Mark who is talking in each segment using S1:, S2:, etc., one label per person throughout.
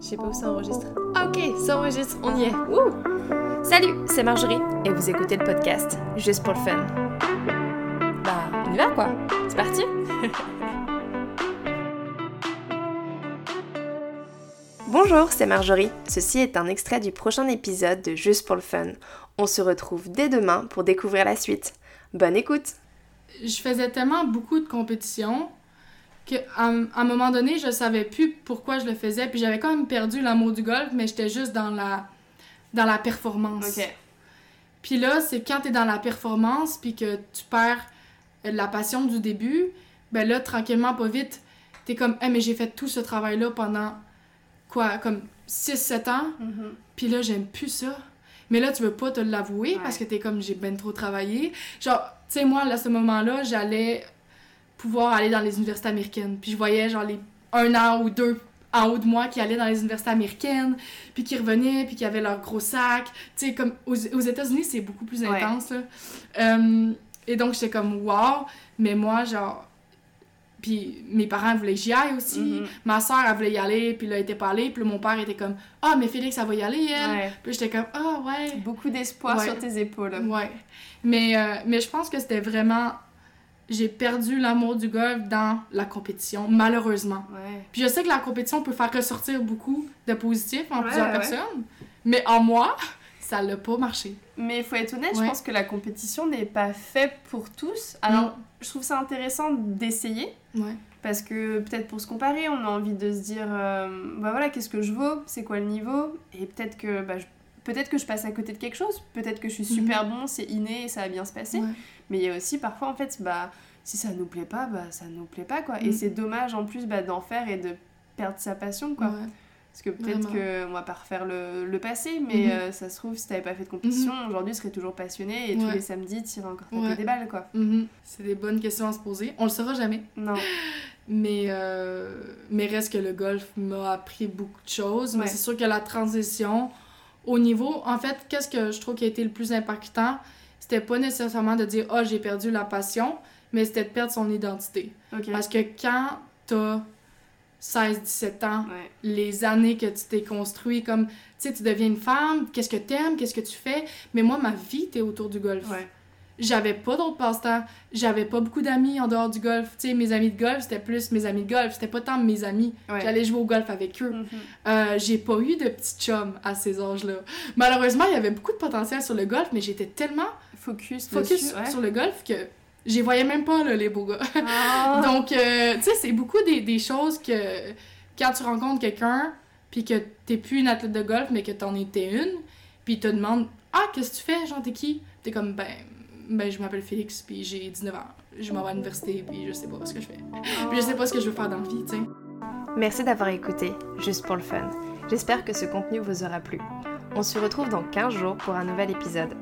S1: Je sais pas où ça enregistre. Ok, ça enregistre, on y est. Salut, c'est Marjorie et vous écoutez le podcast juste pour le fun. Bah, on y va quoi. C'est parti. Bonjour, c'est Marjorie. Ceci est un extrait du prochain épisode de Juste pour le fun. On se retrouve dès demain pour découvrir la suite. Bonne écoute.
S2: Je faisais tellement beaucoup de compétitions qu'à un moment donné, je savais plus pourquoi je le faisais. Puis j'avais quand même perdu l'amour du golf, mais j'étais juste dans la, dans la performance. Puis là, c'est quand t'es dans la performance, puis que tu perds la passion du début, ben là, tranquillement, pas vite, t'es comme, hey, mais j'ai fait tout ce travail-là pendant, quoi, comme 6-7 ans,
S1: Mhm.
S2: puis là, j'aime plus ça. Mais là, tu veux pas te l'avouer
S1: Ouais.
S2: parce que t'es comme, j'ai ben trop travaillé. Genre, tu sais, moi, à ce moment-là, j'allais pouvoir aller dans les universités américaines. Puis je voyais, genre, les un an ou deux en haut de moi qui allaient dans les universités américaines, puis qui revenaient, puis qui avaient leur gros sac. Tu sais, comme aux, aux États-Unis, c'est beaucoup plus
S1: Ouais.
S2: intense, là. Euh, et donc, j'étais comme, wow, mais moi, genre. Puis mes parents voulaient que j'y aille aussi.
S1: Mhm.
S2: Ma soeur, elle voulait y aller, puis là, elle était pas allée. Puis là, mon père était comme, ah, mais Félix, elle va y aller, elle.
S1: Ouais.
S2: Puis j'étais comme, ah, ouais.
S1: Beaucoup d'espoir
S2: Ouais.
S1: sur tes épaules.
S2: Ouais. Mais, euh, mais je pense que c'était vraiment. J'ai perdu l'amour du golf dans la compétition, malheureusement.
S1: Ouais.
S2: Puis je sais que la compétition peut faire ressortir beaucoup de positifs en
S1: Ouais,
S2: plusieurs personnes, mais en moi, ça l'a pas marché.
S1: Mais il faut être honnête, je pense que la compétition n'est pas faite pour tous. Alors,
S2: Non.
S1: je trouve ça intéressant d'essayer. Parce que peut-être pour se comparer, on a envie de se dire, euh, bah voilà, qu'est-ce que je vaux, c'est quoi le niveau, et peut-être que, bah, je- peut-être que je passe à côté de quelque chose, peut-être que je suis super bon, c'est inné et ça va bien se passer.
S2: Ouais.
S1: Mais il y a aussi parfois, en fait, bah, si ça nous plaît pas, bah ça nous plaît pas, quoi. Et
S2: Mm.
S1: c'est dommage en plus bah, d'en faire et de perdre sa passion, quoi.
S2: Ouais.
S1: Parce que peut-être
S2: Vraiment.
S1: que on va pas refaire le, le passé, mais
S2: Mhm.
S1: euh, ça se trouve, si t'avais pas fait de compétition, aujourd'hui, tu serais toujours passionné et tous les samedis, tu encore taper
S2: Ouais.
S1: des balles, quoi.
S2: Mhm. C'est des bonnes questions à se poser. On le saura jamais.
S1: Non.
S2: Mais, euh, mais reste que le golf m'a appris beaucoup de choses. Mais c'est sûr que la transition au niveau. En fait, qu'est-ce que je trouve qui a été le plus impactant? C'était pas nécessairement de dire Ah, j'ai perdu la passion, mais c'était de perdre son identité. Parce que quand t'as 16-17 ans,
S1: Ouais.
S2: les années que tu t'es construit, comme, tu sais, tu deviens une femme, qu'est-ce que t'aimes, qu'est-ce que tu fais, mais moi, ma vie était autour du golf.
S1: Ouais.
S2: J'avais pas d'autres passe-temps, j'avais pas beaucoup d'amis en dehors du golf, tu sais, mes amis de golf, c'était plus mes amis de golf, c'était pas tant mes amis,
S1: Ouais.
S2: j'allais jouer au golf avec eux.
S1: Mhm.
S2: Euh, j'ai pas eu de petits chums à ces âges-là. Malheureusement, il y avait beaucoup de potentiel sur le golf, mais j'étais tellement
S1: Focus,
S2: focus
S1: dessus, ouais.
S2: sur le golf que j'y voyais même pas, là, les beaux gars.
S1: Ah.
S2: Donc, euh, tu sais, c'est beaucoup des, des choses que quand tu rencontres quelqu'un, puis que t'es plus une athlète de golf, mais que t'en étais une, puis il te demande Ah, qu'est-ce que tu fais? Genre, t'es qui T'es comme Ben, ben je m'appelle Félix, puis j'ai 19 ans. Je m'en vais à l'université, puis je sais pas ce que je fais. Puis je sais pas ce que je veux faire dans la vie, tu sais.
S1: Merci d'avoir écouté, juste pour le fun. J'espère que ce contenu vous aura plu. On se retrouve dans 15 jours pour un nouvel épisode.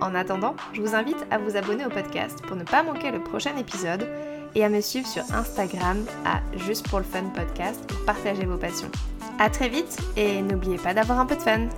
S1: En attendant, je vous invite à vous abonner au podcast pour ne pas manquer le prochain épisode et à me suivre sur Instagram à Juste pour le Fun Podcast pour partager vos passions. A très vite et n'oubliez pas d'avoir un peu de fun